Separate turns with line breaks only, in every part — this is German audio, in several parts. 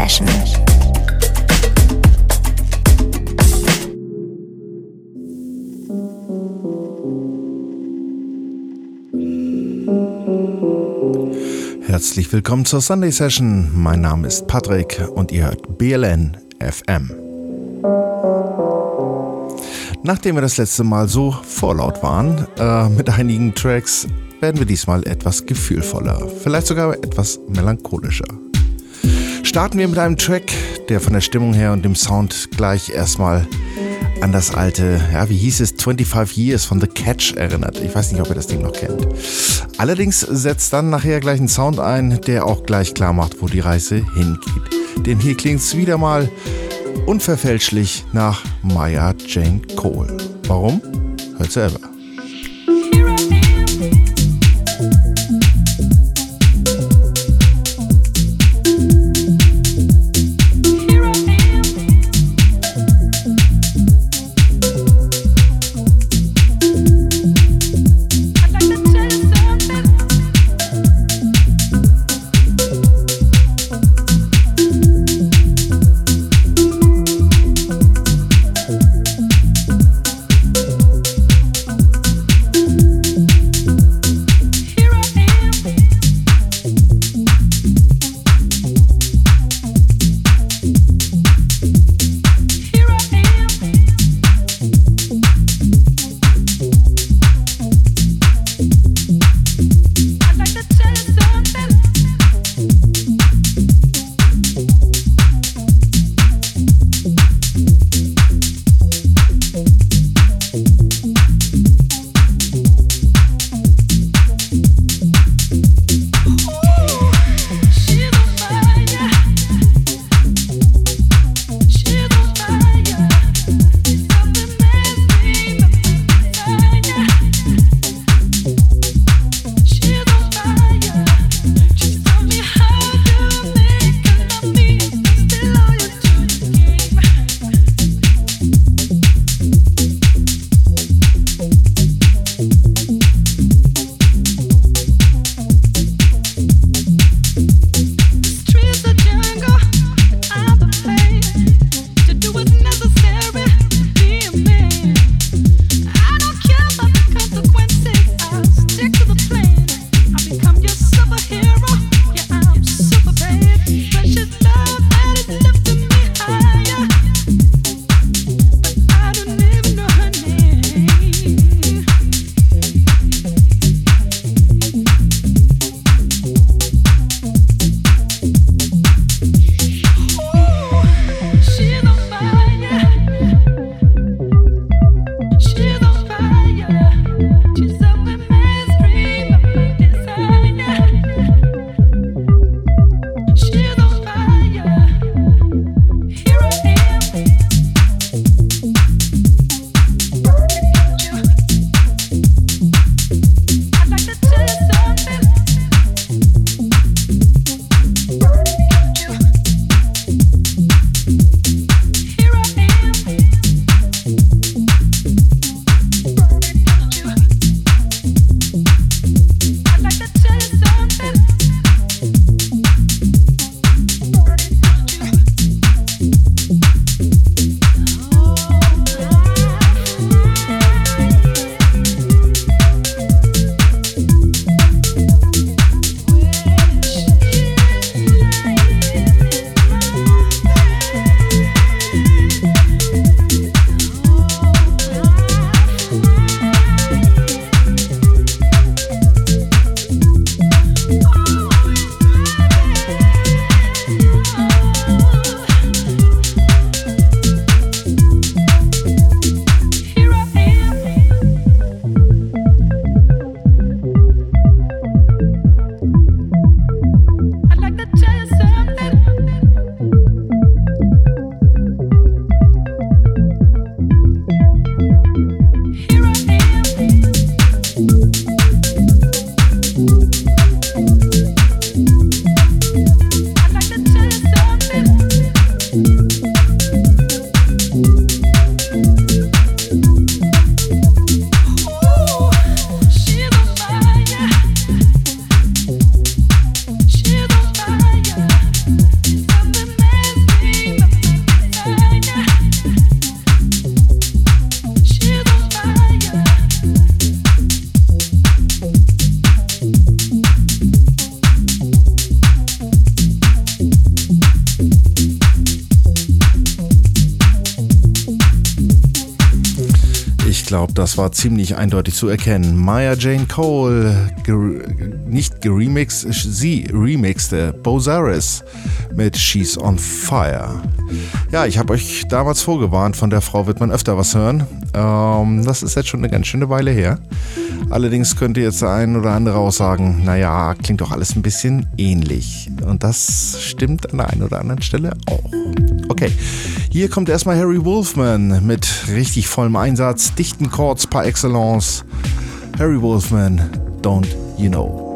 Session.
Herzlich willkommen zur Sunday Session. Mein Name ist Patrick und ihr hört BLN FM. Nachdem wir das letzte Mal so vorlaut waren äh, mit einigen Tracks, werden wir diesmal etwas gefühlvoller, vielleicht sogar etwas melancholischer. Starten wir mit einem Track, der von der Stimmung her und dem Sound gleich erstmal an das alte, ja, wie hieß es, 25 Years von The Catch erinnert. Ich weiß nicht, ob ihr das Ding noch kennt. Allerdings setzt dann nachher gleich einen Sound ein, der auch gleich klar macht, wo die Reise hingeht. Denn hier klingt es wieder mal unverfälschlich nach Maya Jane Cole. Warum? Hört selber. War ziemlich eindeutig zu erkennen. Maya Jane Cole, ger nicht geremixed, sie remixte Bozaris mit She's on Fire. Ja, ich habe euch damals vorgewarnt, von der Frau wird man öfter was hören. Ähm, das ist jetzt schon eine ganz schöne Weile her. Allerdings könnte jetzt der ein oder andere auch sagen, naja, klingt doch alles ein bisschen ähnlich. Und das stimmt an der einen oder anderen Stelle auch. Okay, hier kommt erstmal Harry Wolfman mit richtig vollem Einsatz, dichten Chords par excellence. Harry Wolfman, Don't You Know.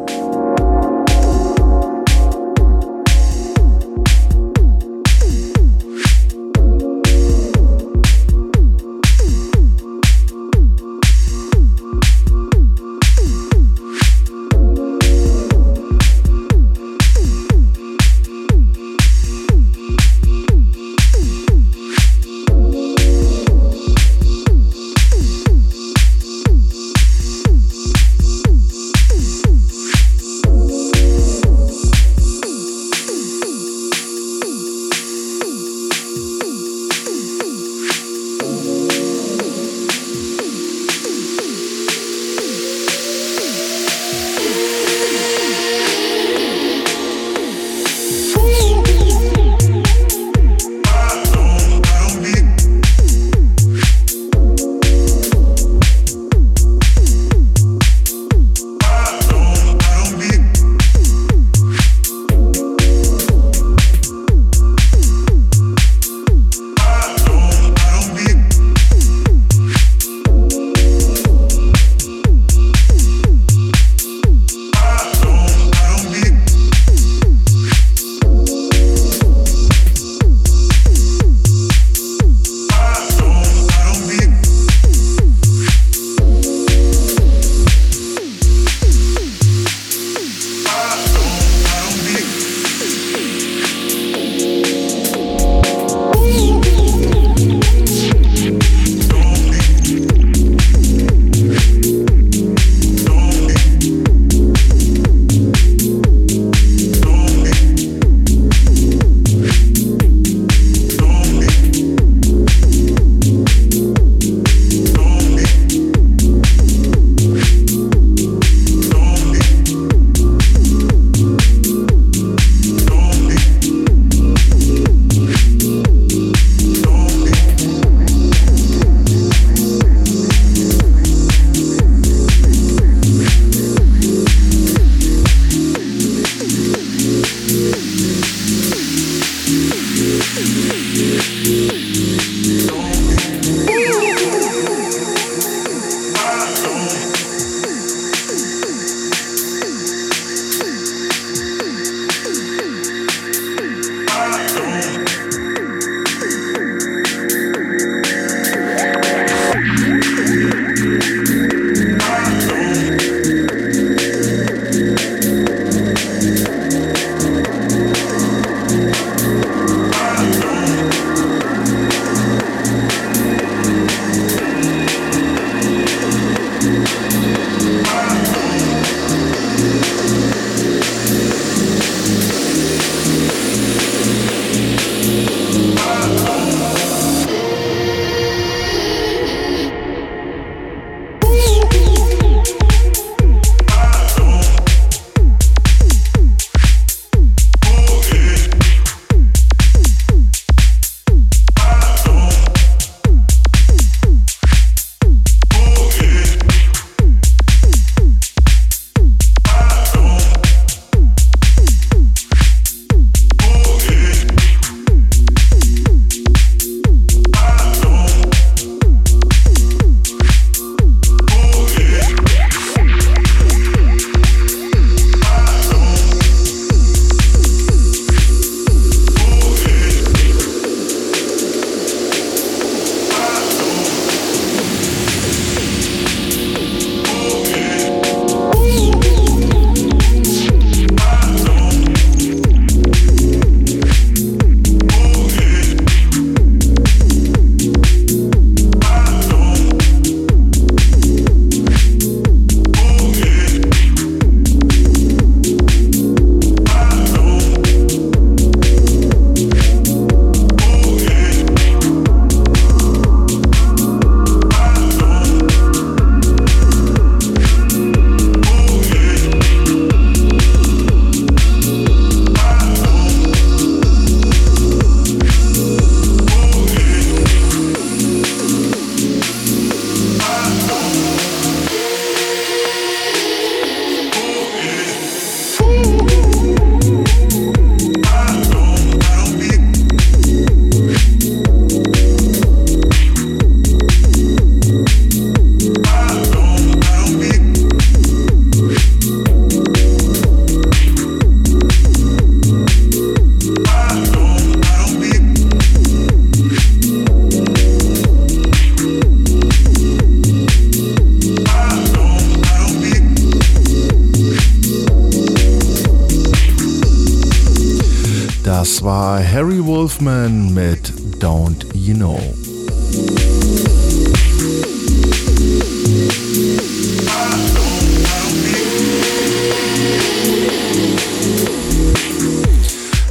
Das war Harry Wolfman mit Don't You Know.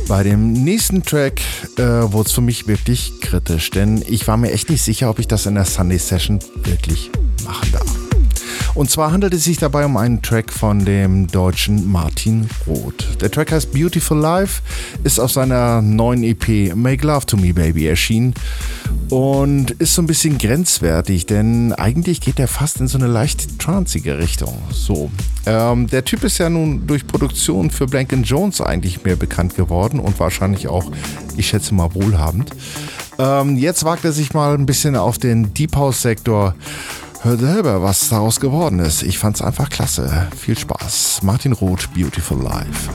Bei dem nächsten Track äh, wurde es für mich wirklich kritisch, denn ich war mir echt nicht sicher, ob ich das in der Sunday Session wirklich machen darf. Und zwar handelt es sich dabei um einen Track von dem deutschen Martin Roth. Der Track heißt Beautiful Life, ist auf seiner neuen EP Make Love to Me Baby erschienen und ist so ein bisschen grenzwertig, denn eigentlich geht er fast in so eine leicht tranzige Richtung. So, ähm, der Typ ist ja nun durch Produktion für Blank Jones eigentlich mehr bekannt geworden und wahrscheinlich auch, ich schätze mal, wohlhabend. Ähm, jetzt wagt er sich mal ein bisschen auf den Deep House Sektor Hört selber, was daraus geworden ist. Ich fand's einfach klasse. Viel Spaß. Martin Roth, Beautiful Life.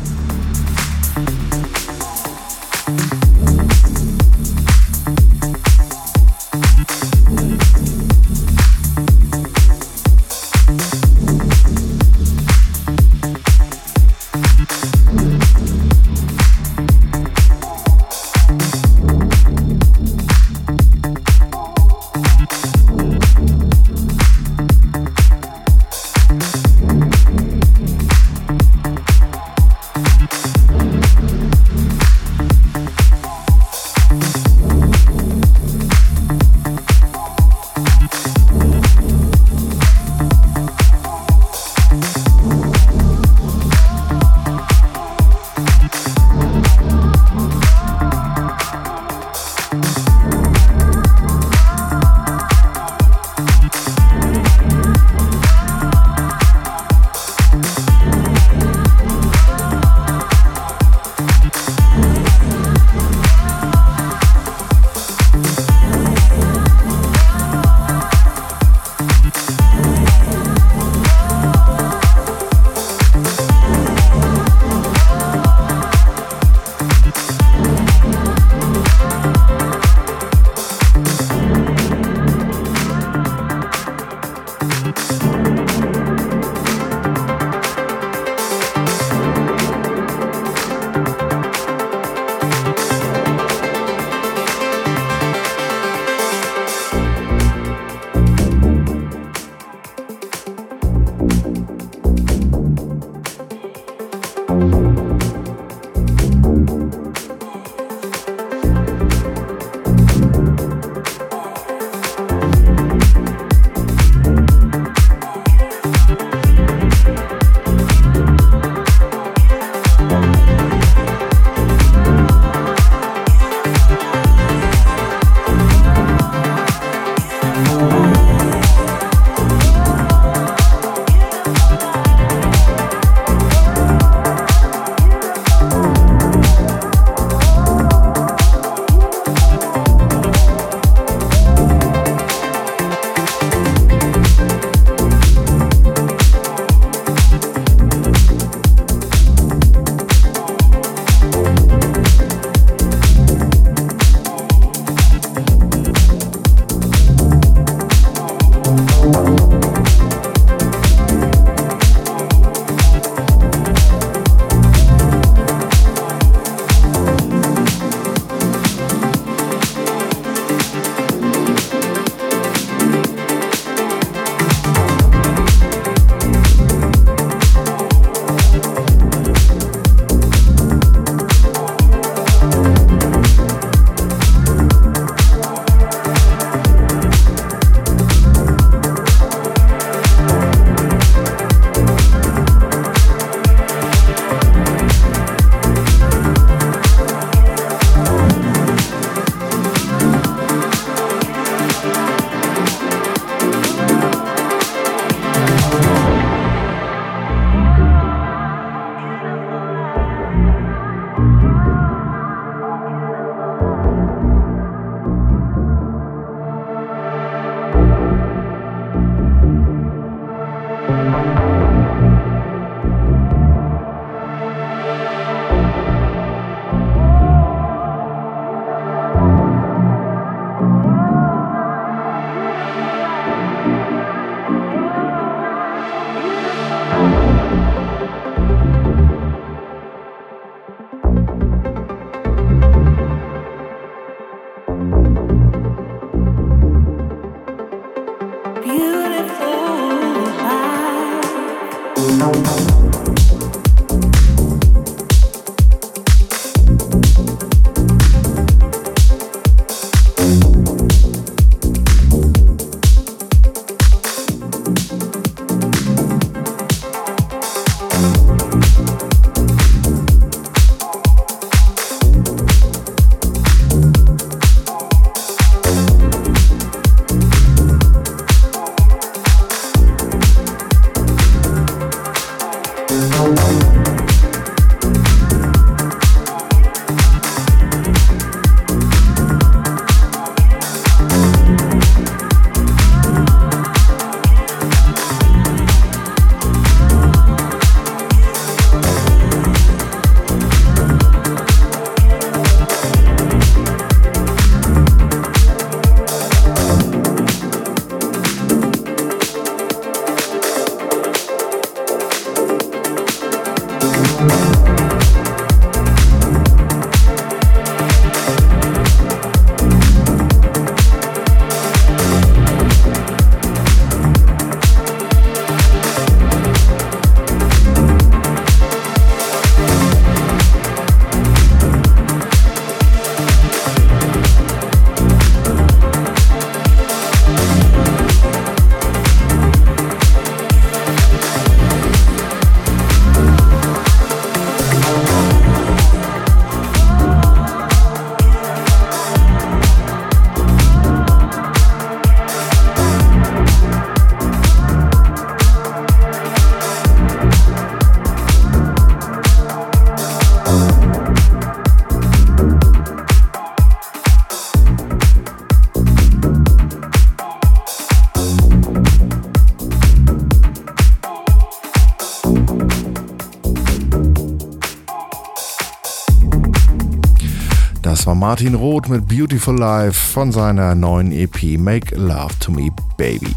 Martin Roth mit Beautiful Life von seiner neuen EP Make Love to Me Baby.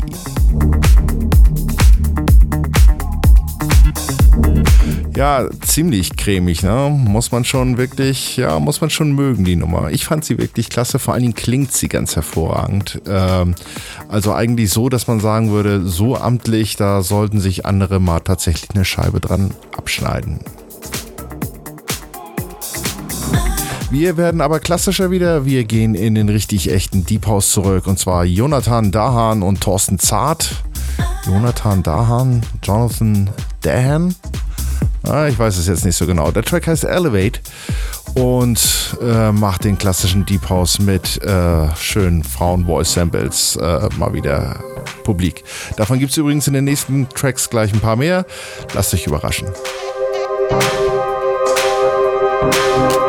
Ja, ziemlich cremig, ne? Muss man schon wirklich, ja, muss man schon mögen, die Nummer. Ich fand sie wirklich klasse, vor allen Dingen klingt sie ganz hervorragend. Ähm, also eigentlich so, dass man sagen würde, so amtlich, da sollten sich andere mal tatsächlich eine Scheibe dran abschneiden. Wir werden aber klassischer wieder. Wir gehen in den richtig echten Deep House zurück. Und zwar Jonathan Dahan und Thorsten Zart. Jonathan Dahan, Jonathan Dahan. Ah, ich weiß es jetzt nicht so genau. Der Track heißt Elevate und äh, macht den klassischen Deep House mit äh, schönen Frauen-Voice-Samples äh, mal wieder publik. Davon gibt es übrigens in den nächsten Tracks gleich ein paar mehr. Lasst euch überraschen. Das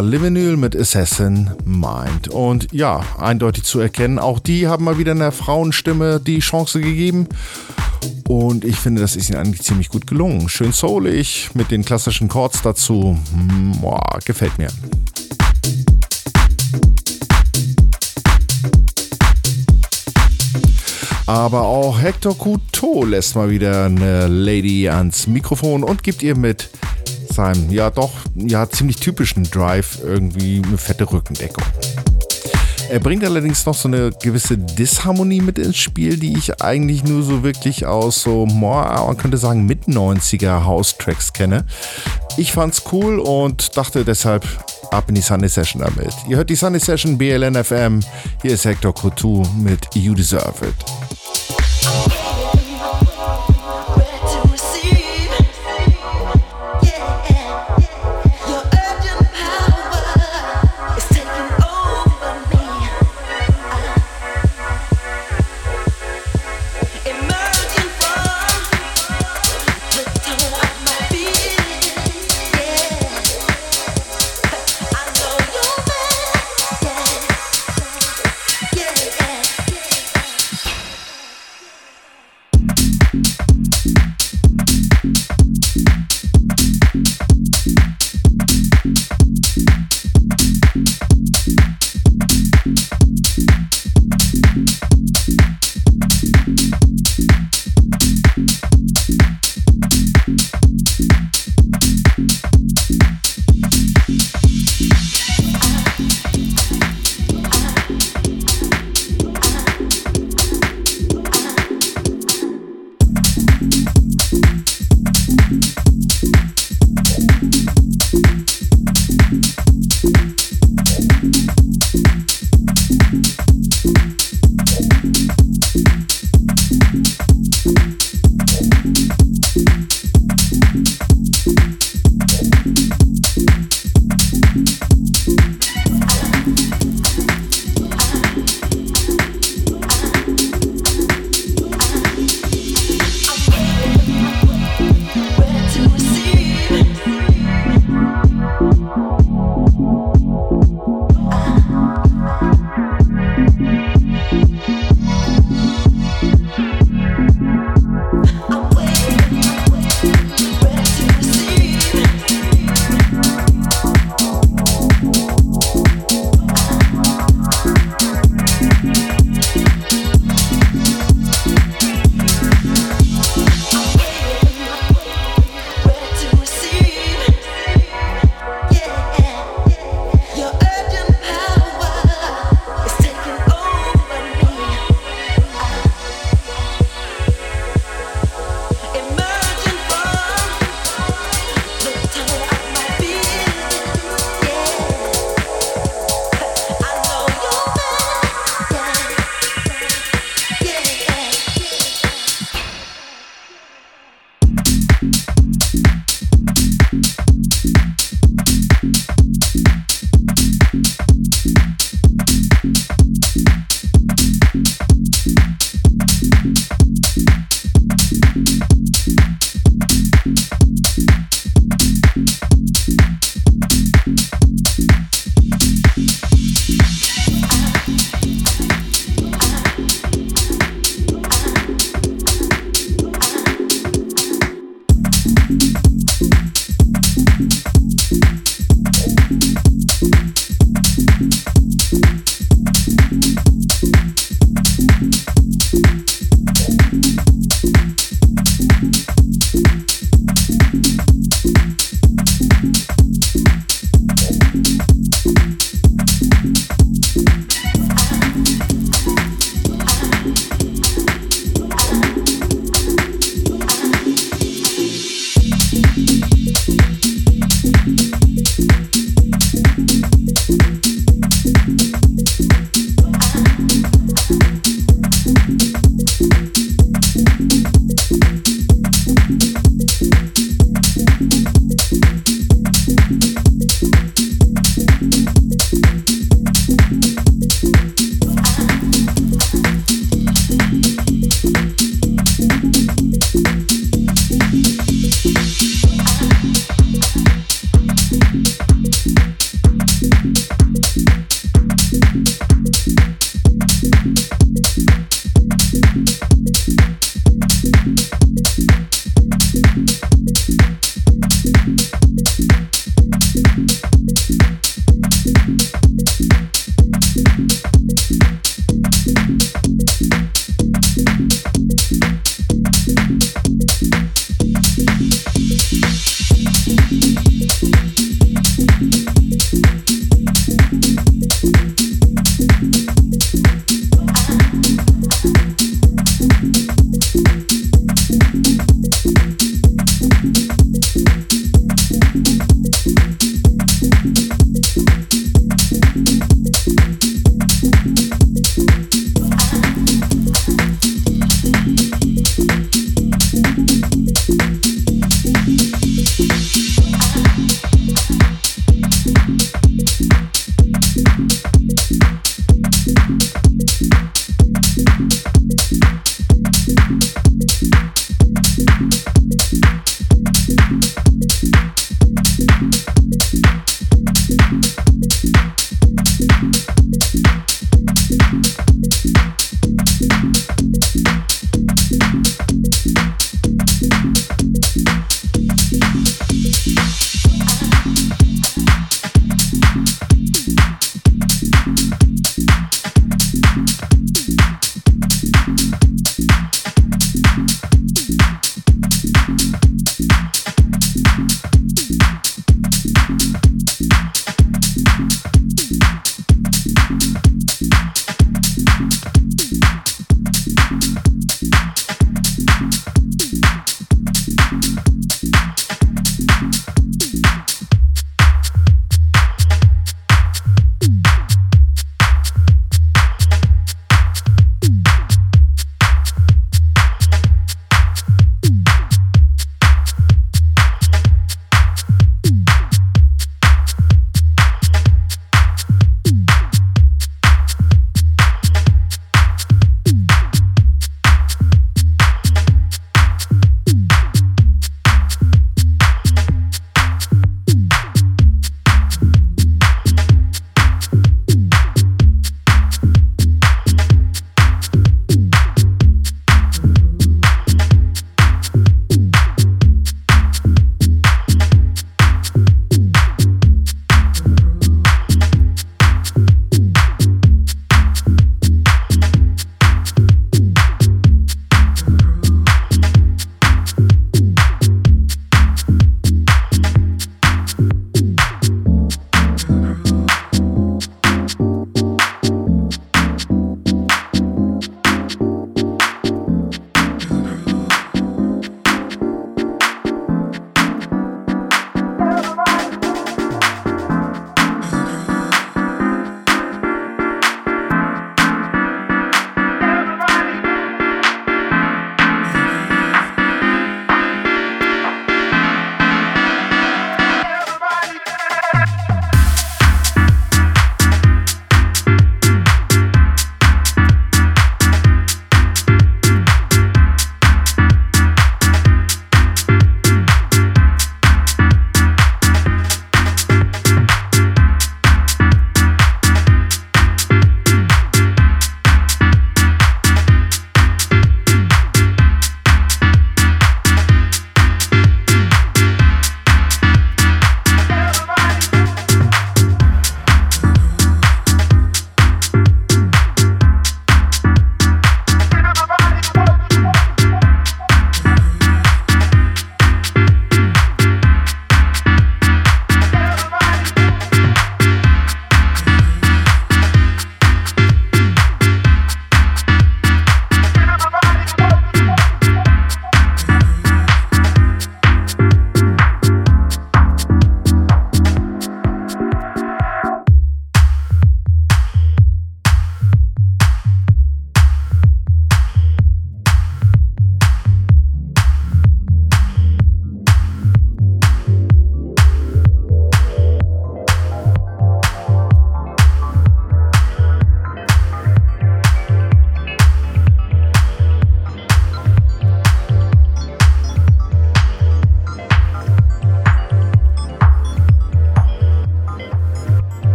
war Livinyl mit Assassin Mind. Und ja, eindeutig zu erkennen, auch die haben mal wieder einer Frauenstimme die Chance gegeben. Und ich finde, das ist ihnen eigentlich ziemlich gut gelungen. Schön soulig mit den klassischen Chords dazu. Boah, gefällt mir. Aber auch Hector Couteau lässt mal wieder eine Lady ans Mikrofon und gibt ihr mit seinem ja doch ja ziemlich typischen Drive irgendwie eine fette Rückendeckung. Er bringt allerdings noch so eine gewisse Disharmonie mit ins Spiel, die ich eigentlich nur so wirklich aus so, man könnte sagen, mit 90er House-Tracks kenne. Ich fand's cool und dachte deshalb ab in die Sunday Session damit. Ihr hört die Sunday Session BLN FM. Hier ist Hector Coutu mit You Deserve It.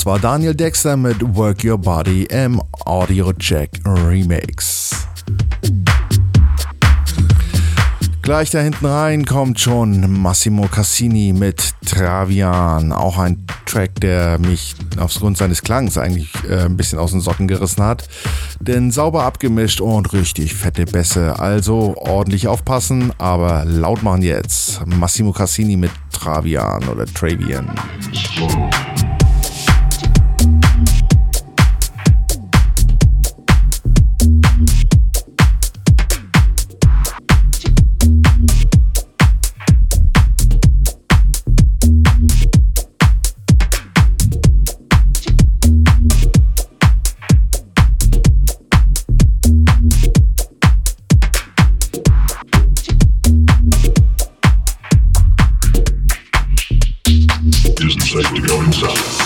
Das war Daniel Dexter mit Work Your Body im Audio Jack Remix. Gleich da hinten rein kommt schon Massimo Cassini mit Travian. Auch ein Track, der mich aufgrund seines Klangs eigentlich äh, ein bisschen aus den Socken gerissen hat. Denn sauber abgemischt und richtig fette Bässe. Also ordentlich aufpassen, aber laut machen jetzt. Massimo Cassini mit Travian oder Travian. 여기 있.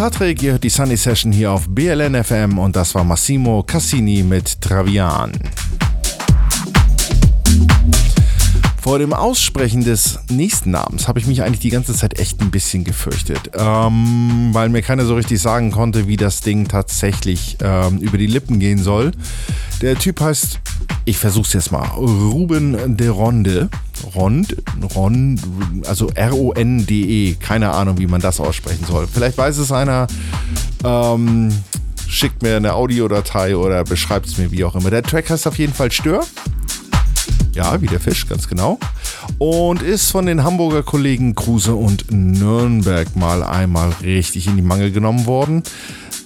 Patrick, ihr hört die Sunny Session hier auf BLN FM und das war Massimo Cassini mit Travian. Vor dem Aussprechen des nächsten Namens habe ich mich eigentlich die ganze Zeit echt ein bisschen gefürchtet, ähm, weil mir keiner so richtig sagen konnte, wie das Ding tatsächlich ähm, über die Lippen gehen soll. Der Typ heißt, ich versuche es jetzt mal, Ruben de Ronde. Rond, Ron, also R-O-N-D-E. Keine Ahnung, wie man das aussprechen soll. Vielleicht weiß es einer. Ähm, schickt mir eine Audiodatei oder beschreibt es mir wie auch immer. Der Track heißt auf jeden Fall Stör. Ja, wie der Fisch, ganz genau. Und ist von den Hamburger Kollegen Kruse und Nürnberg mal einmal richtig in die Mangel genommen worden.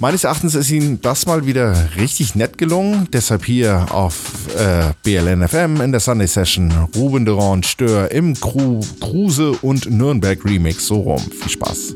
Meines Erachtens ist Ihnen das mal wieder richtig nett gelungen. Deshalb hier auf äh, BLNFM in der Sunday Session Ruben Durand Stör im Kruse und Nürnberg Remix. So rum. Viel Spaß.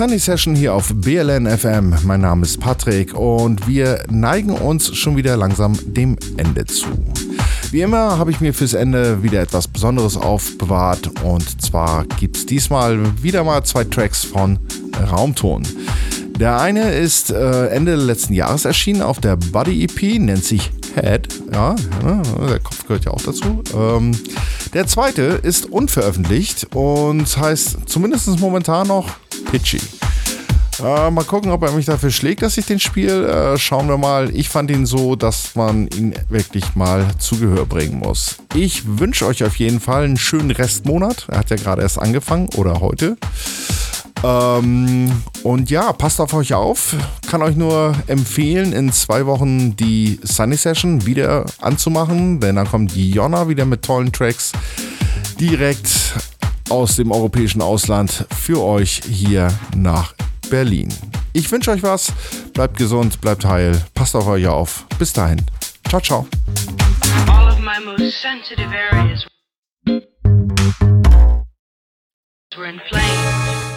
Sunny Session hier auf BLN FM. Mein Name ist Patrick und wir neigen uns schon wieder langsam dem Ende zu. Wie immer habe ich mir fürs Ende wieder etwas Besonderes aufbewahrt und zwar gibt es diesmal wieder mal zwei Tracks von Raumton. Der eine ist äh, Ende letzten Jahres erschienen auf der Buddy EP, nennt sich Head. Ja, der Kopf gehört ja auch dazu. Ähm, der zweite ist unveröffentlicht und heißt zumindest momentan noch Pitchy. Äh, mal gucken, ob er mich dafür schlägt, dass ich den spiele. Äh, schauen wir mal. Ich fand ihn so, dass man ihn wirklich mal zu Gehör bringen muss. Ich wünsche euch auf jeden Fall einen schönen Restmonat. Er hat ja gerade erst angefangen oder heute. Ähm, und ja, passt auf euch auf. Kann euch nur empfehlen, in zwei Wochen die Sunny Session wieder anzumachen, denn dann kommt die Jonna wieder mit tollen Tracks direkt aus dem europäischen Ausland für euch hier nach Berlin. Ich wünsche euch was. Bleibt gesund, bleibt heil. Passt auf euch auf. Bis dahin. Ciao, ciao. Were inflamed. you